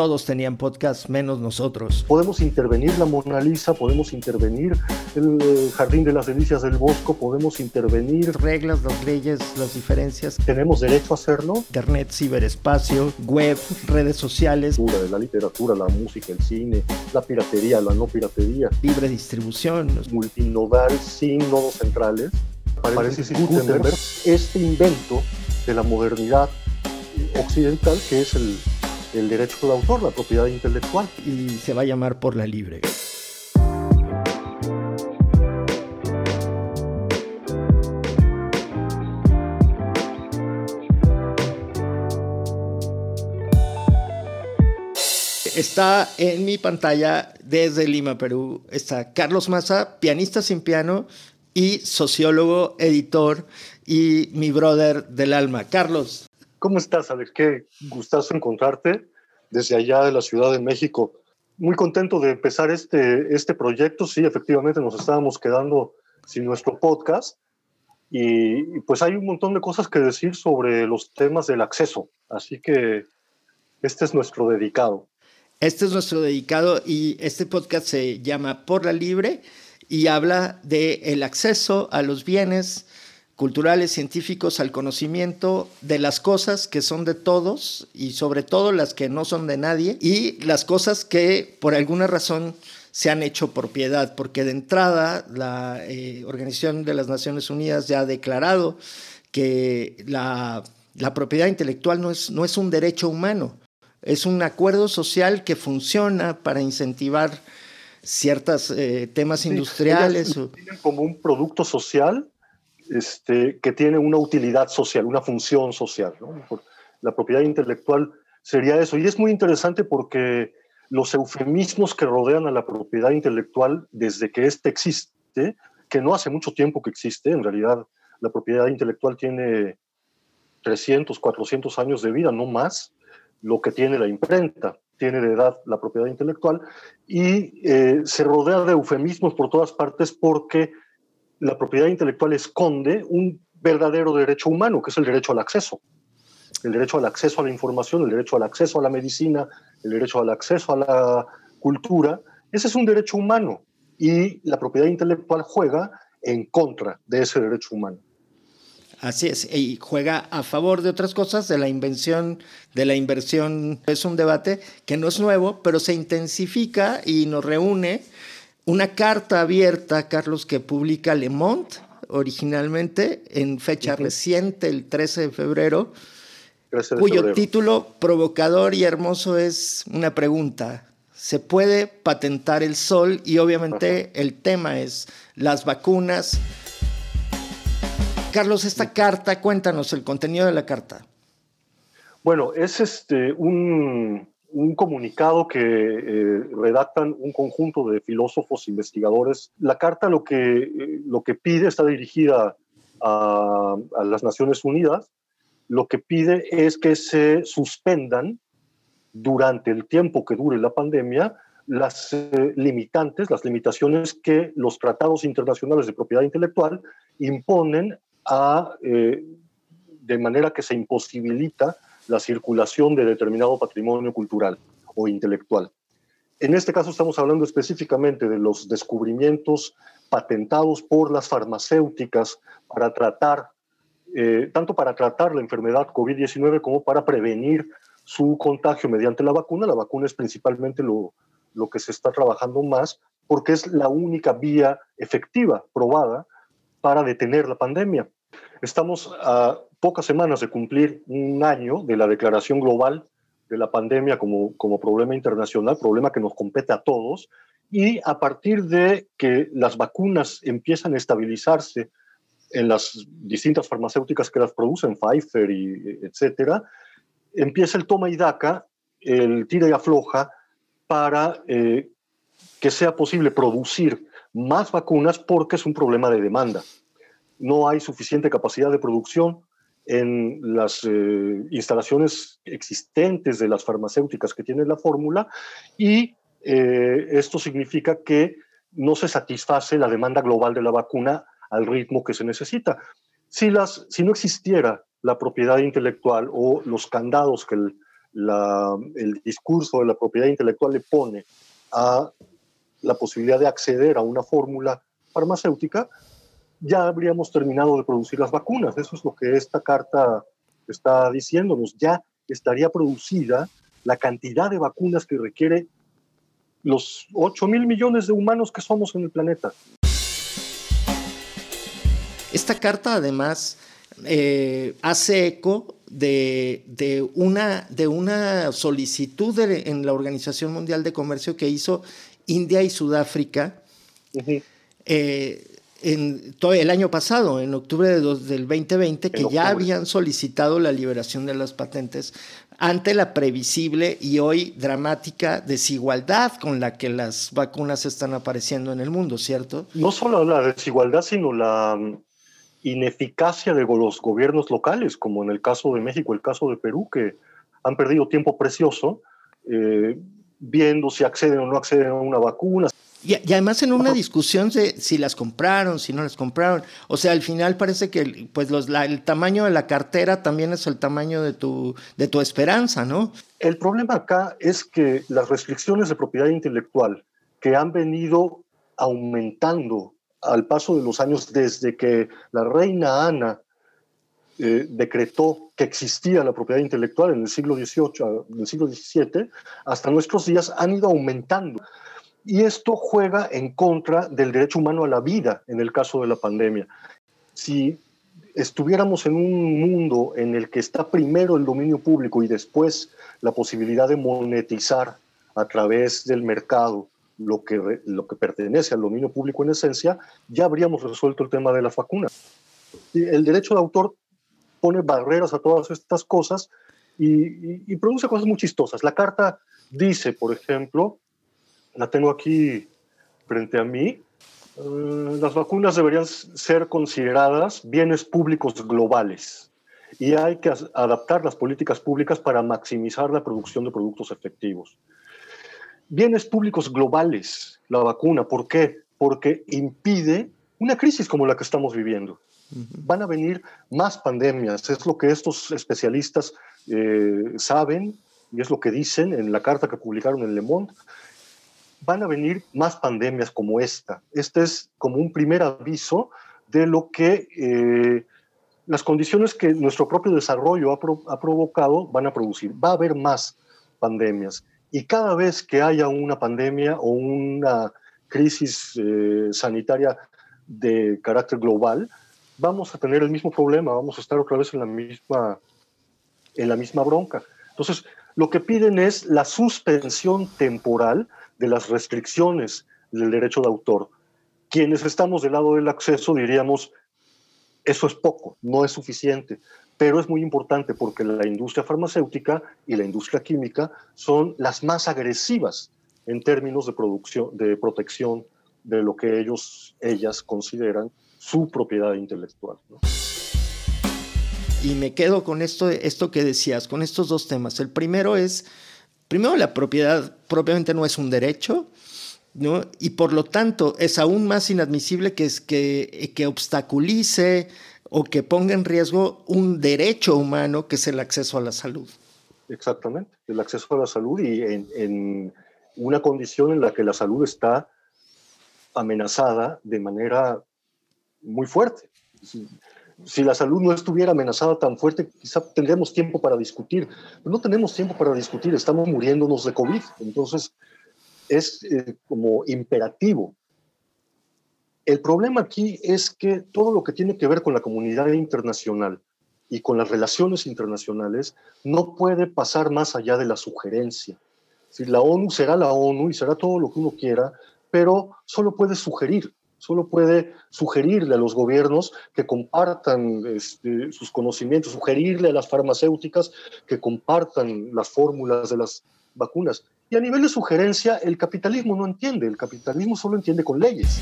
todos tenían podcast menos nosotros. Podemos intervenir la Mona Lisa, podemos intervenir el eh, Jardín de las Delicias del Bosco, podemos intervenir... Reglas, las leyes, las diferencias. ¿Tenemos derecho a hacerlo? Internet, ciberespacio, web, redes sociales. La literatura, la música, el cine, la piratería, la no piratería. Libre distribución. Multinodal sin nodos centrales. Parece Gutenberg, este invento de la modernidad occidental que es el, el derecho de autor, la propiedad intelectual. Y se va a llamar por la libre. Está en mi pantalla desde Lima, Perú. Está Carlos Maza, pianista sin piano y sociólogo, editor y mi brother del alma. Carlos. ¿Cómo estás, Alex? Qué gustazo encontrarte desde allá de la Ciudad de México. Muy contento de empezar este, este proyecto. Sí, efectivamente nos estábamos quedando sin nuestro podcast. Y, y pues hay un montón de cosas que decir sobre los temas del acceso. Así que este es nuestro dedicado. Este es nuestro dedicado y este podcast se llama Por la Libre y habla del el acceso a los bienes culturales, científicos, al conocimiento de las cosas que son de todos y sobre todo las que no son de nadie y las cosas que por alguna razón se han hecho propiedad, porque de entrada la eh, Organización de las Naciones Unidas ya ha declarado que la, la propiedad intelectual no es, no es un derecho humano, es un acuerdo social que funciona para incentivar ciertos eh, temas industriales. Tienen como un producto social este, que tiene una utilidad social, una función social. La propiedad intelectual sería eso. Y es muy interesante porque los eufemismos que rodean a la propiedad intelectual desde que éste existe, que no hace mucho tiempo que existe, en realidad la propiedad intelectual tiene 300, 400 años de vida, no más, lo que tiene la imprenta, tiene de edad la propiedad intelectual, y eh, se rodea de eufemismos por todas partes porque la propiedad intelectual esconde un verdadero derecho humano, que es el derecho al acceso. El derecho al acceso a la información, el derecho al acceso a la medicina, el derecho al acceso a la cultura. Ese es un derecho humano y la propiedad intelectual juega en contra de ese derecho humano. Así es, y juega a favor de otras cosas, de la invención, de la inversión. Es un debate que no es nuevo, pero se intensifica y nos reúne una carta abierta, Carlos, que publica Le Monde originalmente en fecha reciente, el 13 de febrero, cuyo título provocador y hermoso es una pregunta. ¿Se puede patentar el sol? Y obviamente el tema es las vacunas Carlos, esta carta, cuéntanos el contenido de la carta. Bueno, es este, un, comunicado que eh, redactan un conjunto de filósofos investigadores. La carta lo que, eh, lo que pide está dirigida a, las Naciones Unidas. Lo que pide es que se suspendan durante el tiempo que dure la pandemia las eh, limitantes, las limitaciones que los tratados internacionales de propiedad intelectual imponen eh, de manera que se imposibilita la circulación de determinado patrimonio cultural o intelectual. En este caso estamos hablando específicamente de los descubrimientos patentados por las farmacéuticas para tratar, eh, tanto para tratar la enfermedad COVID-19 como para prevenir su contagio mediante la vacuna. La vacuna es principalmente lo, lo que se está trabajando más porque es la única vía efectiva, probada, para detener la pandemia. Estamos a pocas semanas de cumplir un año de la declaración global de la pandemia como, como problema internacional, problema que nos compete a todos, y a partir de que las vacunas empiezan a estabilizarse en las distintas farmacéuticas que las producen, Pfizer y etcétera, empieza el toma y daca, el tira y afloja para eh, que sea posible producir más vacunas porque es un problema de demanda no hay suficiente capacidad de producción en las eh, instalaciones existentes de las farmacéuticas que tienen la fórmula y eh, esto significa que no se satisface la demanda global de la vacuna al ritmo que se necesita. Si, las, si no existiera la propiedad intelectual o los candados que el discurso de la propiedad intelectual le pone a la posibilidad de acceder a una fórmula farmacéutica, ya habríamos terminado de producir las vacunas. Eso es lo que esta carta está diciéndonos. Ya estaría producida la cantidad de vacunas que requiere los 8 mil millones de humanos que somos en el planeta. Esta carta además eh, hace eco de, una, de una solicitud en la Organización Mundial de Comercio que hizo India y Sudáfrica eh, en todo el año pasado, en octubre de del 2020, que ya habían solicitado la liberación de las patentes ante la previsible y hoy dramática desigualdad con la que las vacunas están apareciendo en el mundo, ¿cierto? No solo la desigualdad, sino la ineficacia de los gobiernos locales, como en el caso de México, el caso de Perú, que han perdido tiempo precioso eh, viendo si acceden o no acceden a una vacuna. Y, además en una discusión de si las compraron, si no las compraron. O sea, al final parece que pues los, el tamaño de la cartera también es el tamaño de tu, de tu esperanza, ¿no? El problema acá es que las restricciones de propiedad intelectual que han venido aumentando al paso de los años, desde que la reina Ana eh, decretó que existía la propiedad intelectual en el siglo XVIII, en el siglo XVII, hasta nuestros días han ido aumentando. Y esto juega en contra del derecho humano a la vida en el caso de la pandemia. Si estuviéramos en un mundo en el que está primero el dominio público y después la posibilidad de monetizar a través del mercado lo que, lo que pertenece al dominio público en esencia, ya habríamos resuelto el tema de la vacuna. El derecho de autor pone barreras a todas estas cosas y, produce cosas muy chistosas. La carta dice, por ejemplo, la tengo aquí frente a mí, eh, las vacunas deberían ser consideradas bienes públicos globales y hay que adaptar las políticas públicas para maximizar la producción de productos efectivos bienes públicos globales, la vacuna. ¿Por qué? Porque impide una crisis como la que estamos viviendo. Van a venir más pandemias, es lo que estos especialistas eh, saben y es lo que dicen en la carta que publicaron en Le Monde. Van a venir más pandemias como esta. Este es como un primer aviso de lo que eh, las condiciones que nuestro propio desarrollo ha, ha provocado van a producir. Va a haber más pandemias. Y cada vez que haya una pandemia o una crisis eh, sanitaria de carácter global, vamos a tener el mismo problema, vamos a estar otra vez en la misma, en la misma bronca. Entonces, lo que piden es la suspensión temporal de las restricciones del derecho de autor. Quienes estamos del lado del acceso diríamos, eso es poco, no es suficiente pero es muy importante porque la industria farmacéutica y la industria química son las más agresivas en términos de producción, de protección de lo que ellos, ellas consideran su propiedad intelectual. Y me quedo con esto, esto que decías, con estos dos temas. El primero es, primero la propiedad propiamente no es un derecho, ¿no? y por lo tanto es aún más inadmisible que, es, que, que obstaculice o que ponga en riesgo un derecho humano que es el acceso a la salud. Exactamente, el acceso a la salud y en, una condición en la que la salud está amenazada de manera muy fuerte. Si, la salud no estuviera amenazada tan fuerte, quizá tendríamos tiempo para discutir. Pero no tenemos tiempo para discutir, estamos muriéndonos de COVID. Entonces, es eh, como imperativo el problema aquí es que todo lo que tiene que ver con la comunidad internacional y con las relaciones internacionales no puede pasar más allá de la sugerencia. Si la ONU será la ONU y será todo lo que uno quiera, pero solo puede sugerir, solo puede sugerirle a los gobiernos que compartan este, sus conocimientos, sugerirle a las farmacéuticas que compartan las fórmulas de las vacunas. Y a nivel de sugerencia, el capitalismo no entiende, el capitalismo solo entiende con leyes.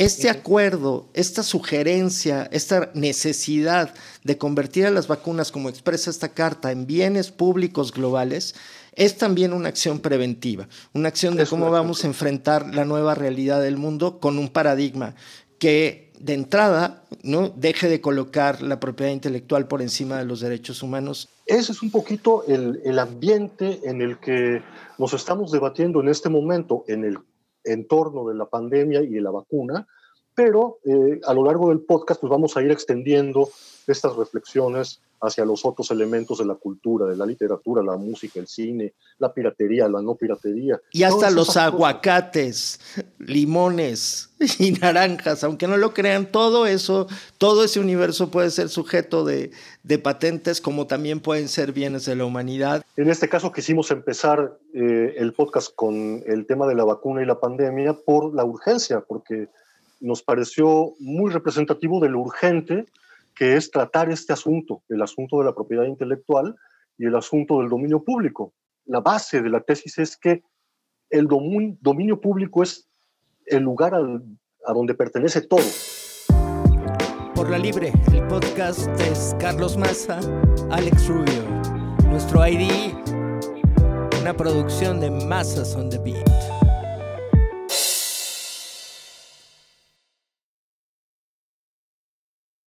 Este acuerdo, esta sugerencia, esta necesidad de convertir a las vacunas, como expresa esta carta, en bienes públicos globales, es también una acción preventiva, una acción de cómo vamos a enfrentar la nueva realidad del mundo con un paradigma que de entrada, ¿no? deje de colocar la propiedad intelectual por encima de los derechos humanos. Ese es un poquito el, el ambiente en el que nos estamos debatiendo en este momento, en el entorno de la pandemia y de la vacuna, pero eh, a lo largo del podcast pues vamos a ir extendiendo estas reflexiones hacia los otros elementos de la cultura, de la literatura, la música, el cine, la piratería, la no piratería. Y hasta los aguacates, limones y naranjas, aunque no lo crean, todo eso, todo ese universo puede ser sujeto de, patentes como también pueden ser bienes de la humanidad. En este caso quisimos empezar eh, el podcast con el tema de la vacuna y la pandemia por la urgencia, porque nos pareció muy representativo de lo urgente que es tratar este asunto, el asunto de la propiedad intelectual y el asunto del dominio público. La base de la tesis es que el dominio, público es el lugar a donde pertenece todo. Por la Libre, el podcast es Carlos Maza, Alex Rubio. Nuestro ID, una producción de Mazas on the Beat.